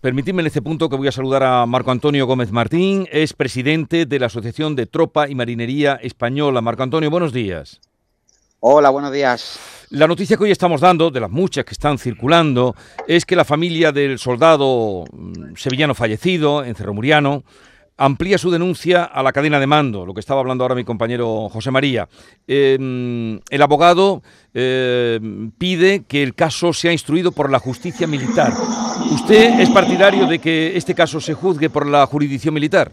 permitidme en este punto que voy a saludar a Marco Antonio Gómez Martín, es presidente de la Asociación de Tropa y Marinería Española. Marco Antonio, buenos días. Hola, buenos días. La noticia que hoy estamos dando, de las muchas que están circulando, es que la familia del soldado mm, sevillano fallecido en Cerro Muriano amplía su denuncia a la cadena de mando, lo que estaba hablando ahora mi compañero José María. Em, el abogado em, pide que el caso sea instruido por la justicia militar. ¿Usted es partidario de que este caso se juzgue por la jurisdicción militar?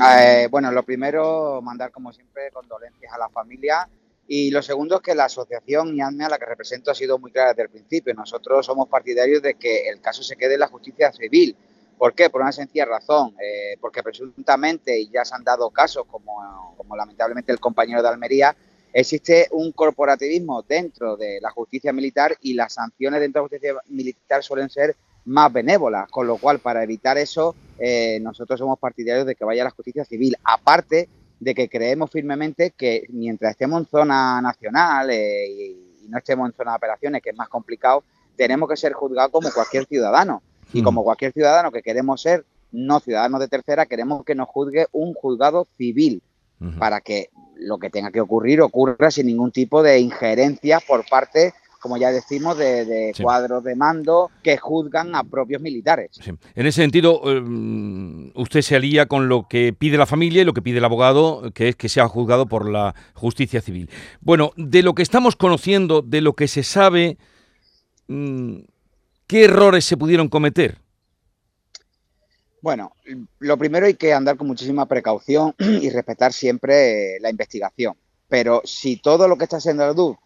Eh, bueno, lo primero, mandar como siempre condolencias a la familia y lo segundo es que la asociación IANME a la que represento ha sido muy clara desde el principio. Nosotros somos partidarios de que el caso se quede en la justicia civil ¿Por qué? Por una sencilla razón, eh, porque presuntamente, y ya se han dado casos como, lamentablemente el compañero de Almería, existe un corporativismo dentro de la justicia militar y las sanciones dentro de la justicia militar suelen ser más benévolas, con lo cual para evitar eso eh, nosotros somos partidarios de que vaya a la justicia civil, aparte de que creemos firmemente que mientras estemos en zona nacional eh, y no estemos en zona de operaciones, que es más complicado, tenemos que ser juzgados como cualquier ciudadano. Y como cualquier ciudadano que queremos ser, no ciudadanos de tercera, queremos que nos juzgue un juzgado civil para que lo que tenga que ocurrir ocurra sin ningún tipo de injerencia por parte como ya decimos, de, cuadros de mando que juzgan a propios militares. En ese sentido, em, usted se alía con lo que pide la familia y lo que pide el abogado, que es que sea juzgado por la justicia civil. Bueno, de lo que estamos conociendo, de lo que se sabe, mm, ¿Qué errores se pudieron cometer? Bueno, lo primero hay que andar con muchísima precaución y respetar siempre la investigación. Pero si todo lo que está haciendo el DUC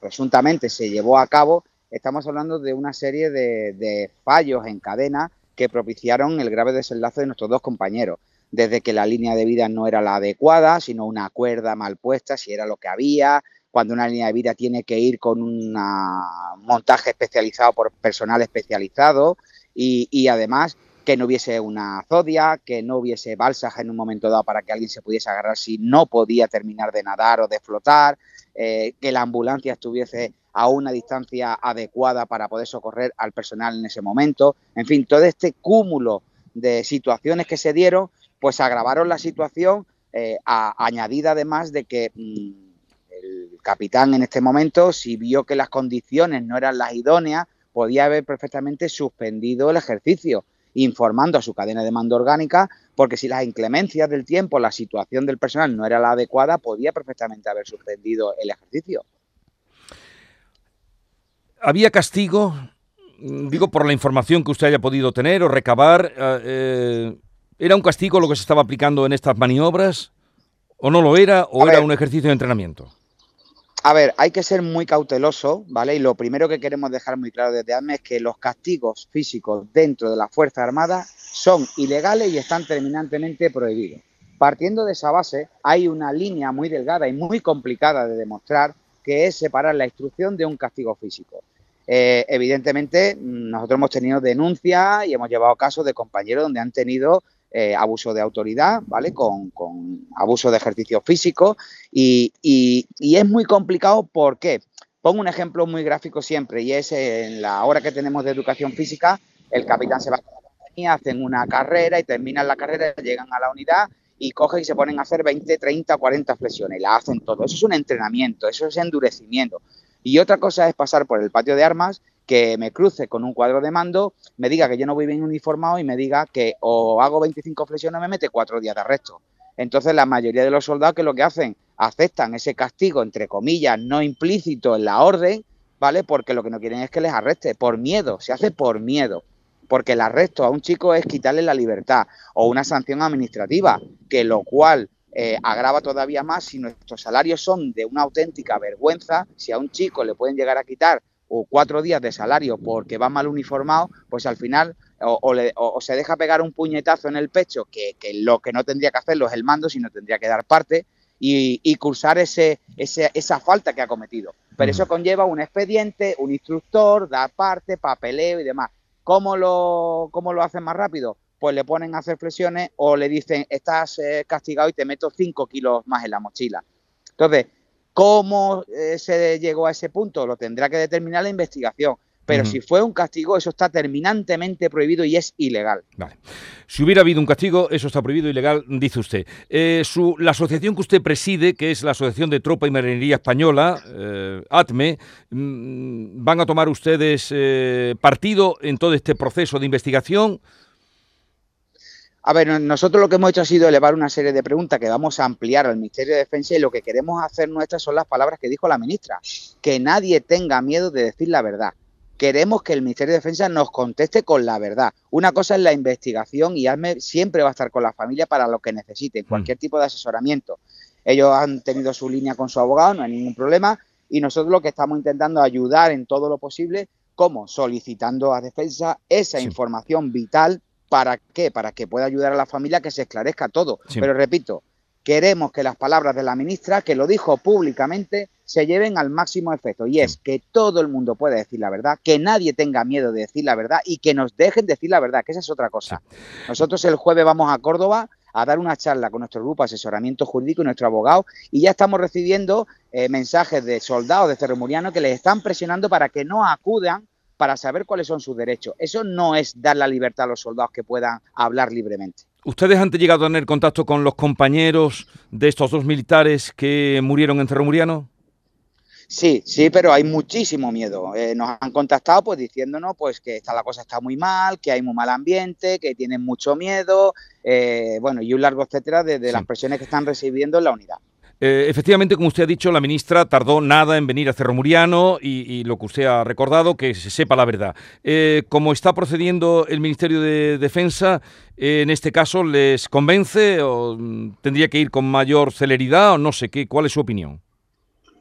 presuntamente se llevó a cabo, estamos hablando de una serie de, fallos en cadena que propiciaron el grave desenlace de nuestros dos compañeros. Desde que la línea de vida no era la adecuada, sino una cuerda mal puesta, si era lo que había, cuando una línea de vida tiene que ir con un montaje especializado por personal especializado y, además que no hubiese una zodia, que no hubiese balsas en un momento dado para que alguien se pudiese agarrar si no podía terminar de nadar o de flotar, eh, que la ambulancia estuviese a una distancia adecuada para poder socorrer al personal en ese momento. En fin, todo este cúmulo de situaciones que se dieron, pues agravaron la situación, eh, añadida además de que mm, capitán en este momento, si vio que las condiciones no eran las idóneas, podía haber perfectamente suspendido el ejercicio, informando a su cadena de mando orgánica, porque si las inclemencias del tiempo, la situación del personal no era la adecuada, podía perfectamente haber suspendido el ejercicio. ¿Había castigo? Digo, por la información que usted haya podido tener o recabar, eh, eh, ¿era un castigo lo que se estaba aplicando en estas maniobras? ¿O no lo era? ¿O era un ejercicio de entrenamiento? A ver, hay que ser muy cauteloso, ¿vale? Y lo primero que queremos dejar muy claro desde AME es que los castigos físicos dentro de la Fuerza Armada son ilegales y están terminantemente prohibidos. Partiendo de esa base, hay una línea muy delgada y muy complicada de demostrar que es separar la instrucción de un castigo físico. Eh, evidentemente, nosotros hemos tenido denuncias y hemos llevado casos de compañeros donde han tenido eh, abuso de autoridad, ¿vale? Con, abuso de ejercicio físico y, es muy complicado porque, pongo un ejemplo muy gráfico siempre y es en la hora que tenemos de educación física, el capitán se va a la compañía, hacen una carrera y terminan la carrera, llegan a la unidad y cogen y se ponen a hacer 20, 30, 40 flexiones y la hacen todo. Eso es un entrenamiento, eso es endurecimiento. Y otra cosa es pasar por el patio de armas que me cruce con un cuadro de mando, me diga que yo no voy bien uniformado y me diga que o hago 25 flexiones o me mete cuatro días de arresto. Entonces la mayoría de los soldados que lo que hacen, aceptan ese castigo, entre comillas, no implícito en la orden, ¿vale? Porque lo que no quieren es que les arreste, por miedo, se hace por miedo. Porque el arresto a un chico es quitarle la libertad o una sanción administrativa, que lo cual eh, agrava todavía más si nuestros salarios son de una auténtica vergüenza, si a un chico le pueden llegar a quitar o cuatro días de salario porque va mal uniformado, pues al final o, se deja pegar un puñetazo en el pecho, que, lo que no tendría que hacerlo es el mando, sino tendría que dar parte y, cursar ese, esa falta que ha cometido. Pero eso conlleva un expediente, un instructor, dar parte, papeleo y demás. ¿Cómo lo, cómo lo hacen más rápido? Pues le ponen a hacer flexiones o le dicen, estás eh, castigado y te meto cinco kilos más en la mochila. Entonces, ¿Cómo eh, se llegó a ese punto? Lo tendrá que determinar la investigación. Pero si fue un castigo, eso está terminantemente prohibido y es ilegal. Vale. Si hubiera habido un castigo, eso está prohibido, ilegal, dice usted. Eh, su, la asociación que usted preside, que es la Asociación de Tropa y Marinería Española, eh, ATME, mm, ¿van a tomar ustedes eh, partido en todo este proceso de investigación? A ver, nosotros lo que hemos hecho ha sido elevar una serie de preguntas que vamos a ampliar al Ministerio de Defensa y lo que queremos hacer nuestras son las palabras que dijo la ministra, que nadie tenga miedo de decir la verdad. Queremos que el Ministerio de Defensa nos conteste con la verdad. Una cosa es la investigación y ASME siempre va a estar con la familia para lo que necesiten, mm. cualquier tipo de asesoramiento. Ellos han tenido su línea con su abogado, no hay ningún problema, y nosotros lo que estamos intentando ayudar en todo lo posible, como solicitando a Defensa esa información vital ¿Para qué? Para que pueda ayudar a la familia a que se esclarezca todo. Pero repito, queremos que las palabras de la ministra, que lo dijo públicamente, se lleven al máximo efecto. Y es que todo el mundo pueda decir la verdad, que nadie tenga miedo de decir la verdad y que nos dejen decir la verdad, que esa es otra cosa. Nosotros el jueves vamos a Córdoba a dar una charla con nuestro grupo de asesoramiento jurídico y nuestro abogado y ya estamos recibiendo eh, mensajes de soldados de Cerro que les están presionando para que no acudan para saber cuáles son sus derechos. Eso no es dar la libertad a los soldados que puedan hablar libremente. ¿Ustedes han llegado a tener contacto con los compañeros de estos dos militares que murieron en Cerro Muriano? Sí, sí, pero hay muchísimo miedo. Eh, nos han contactado pues diciéndonos pues que esta, la cosa está muy mal, que hay muy mal ambiente, que tienen mucho miedo, eh, bueno, y un largo etcétera de, las presiones que están recibiendo en la unidad. Eh, efectivamente, como usted ha dicho, la ministra tardó nada en venir a Cerro Muriano y, lo que usted ha recordado, que se sepa la verdad. Eh, como está procediendo el Ministerio de Defensa, eh, en este caso, ¿les convence o mm, tendría que ir con mayor celeridad o no sé qué? ¿Cuál es su opinión?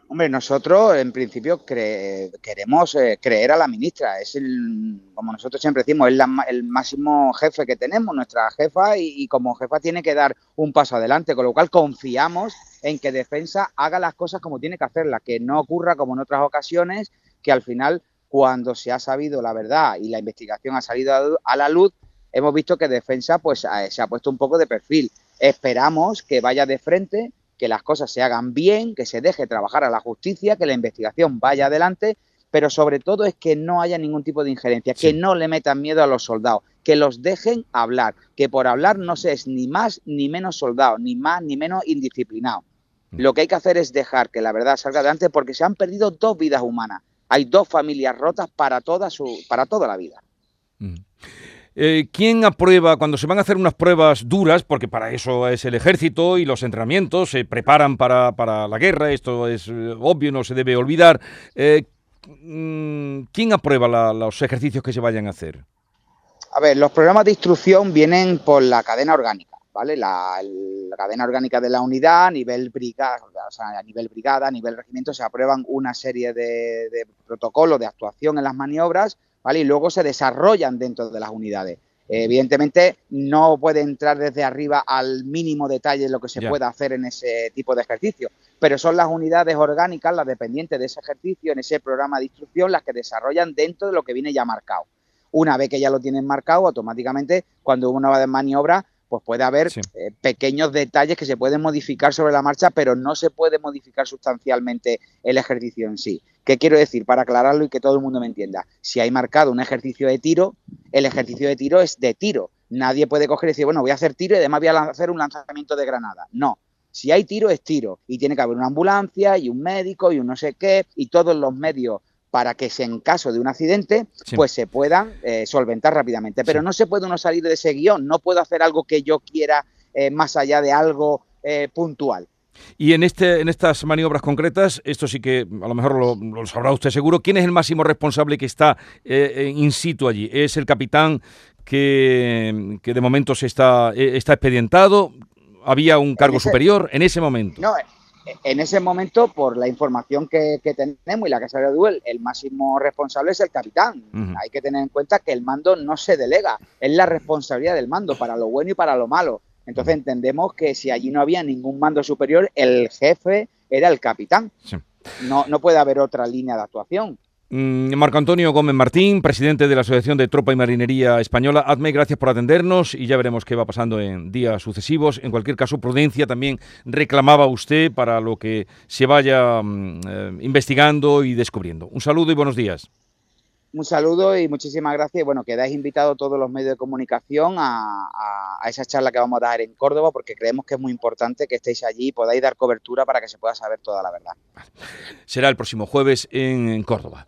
Hombre, nosotros en principio queremos eh, creer a la ministra. Es el, como nosotros siempre decimos, es el máximo jefe que tenemos, nuestra jefa, y, como jefa tiene que dar un paso adelante, con lo cual confiamos en que Defensa haga las cosas como tiene que hacerlas, que no ocurra como en otras ocasiones, que al final, cuando se ha sabido la verdad y la investigación ha salido a la luz, hemos visto que Defensa pues se ha puesto un poco de perfil. Esperamos que vaya de frente que las cosas se hagan bien, que se deje trabajar a la justicia, que la investigación vaya adelante, pero sobre todo es que no haya ningún tipo de injerencia, que no le metan miedo a los soldados, que los dejen hablar, que por hablar no se es ni más ni menos soldado, ni más ni menos indisciplinado. Mm. Lo que hay que hacer es dejar que la verdad salga adelante porque se han perdido dos vidas humanas. Hay dos familias rotas para toda, su, para toda la vida. Mm. Eh, ¿Quién aprueba cuando se van a hacer unas pruebas duras, porque para eso es el ejército y los entrenamientos, se preparan para, la guerra, esto es eh, obvio, no se debe olvidar? Eh, mm, ¿Quién aprueba los ejercicios que se vayan a hacer? A ver, los programas de instrucción vienen por la cadena orgánica, ¿vale? La, cadena orgánica de la unidad, a nivel brigada, o sea, a nivel brigada, a nivel regimiento, se aprueban una serie de protocolos de actuación en las maniobras y luego se desarrollan dentro de las unidades. Evidentemente no puede entrar desde arriba al mínimo detalle lo que se pueda hacer en ese tipo de ejercicio, pero son las unidades orgánicas, las dependientes de ese ejercicio, en ese programa de instrucción, las que desarrollan dentro de lo que viene ya marcado. Una vez que ya lo tienen marcado, automáticamente cuando uno va de maniobra, pues puede haber eh, pequeños detalles que se pueden modificar sobre la marcha, pero no se puede modificar sustancialmente el ejercicio en sí. ¿Qué quiero decir? Para aclararlo y que todo el mundo me entienda. Si hay marcado un ejercicio de tiro, el ejercicio de tiro es de tiro. Nadie puede coger y decir, bueno, voy a hacer tiro y además voy a hacer un lanzamiento de granada. No. Si hay tiro, es tiro. Y tiene que haber una ambulancia y un médico y un no sé qué y todos los medios para que en caso de un accidente pues se puedan eh, solventar rápidamente. Pero no se puede uno salir de ese guion, no puedo hacer algo que yo quiera eh, más allá de algo eh, puntual. Y en, este, en estas maniobras concretas, esto sí que a lo mejor lo, sabrá usted seguro, ¿quién es el máximo responsable que está in situ allí? ¿Es el capitán que, de momento se está, está expedientado? ¿Había un cargo superior en ese momento? No, en ese momento, por la información que, tenemos y la que de Duel, el máximo responsable es el capitán. Hay que tener en cuenta que el mando no se delega, es la responsabilidad del mando para lo bueno y para lo malo. Entonces entendemos que si allí no había ningún mando superior, el jefe era el capitán. No, no puede haber otra línea de actuación. Mm, Marco Antonio Gómez Martín, presidente de la Asociación de Tropa y Marinería Española. ADME, gracias por atendernos y ya veremos qué va pasando en días sucesivos. En cualquier caso, prudencia también reclamaba usted para lo que se vaya mm, eh, investigando y descubriendo. Un saludo y buenos días. Un saludo y muchísimas gracias. Bueno, quedáis invitados todos los medios de comunicación a, a, esa charla que vamos a dar en Córdoba, porque creemos que es muy importante que estéis allí y podáis dar cobertura para que se pueda saber toda la verdad. Será el próximo jueves en Córdoba.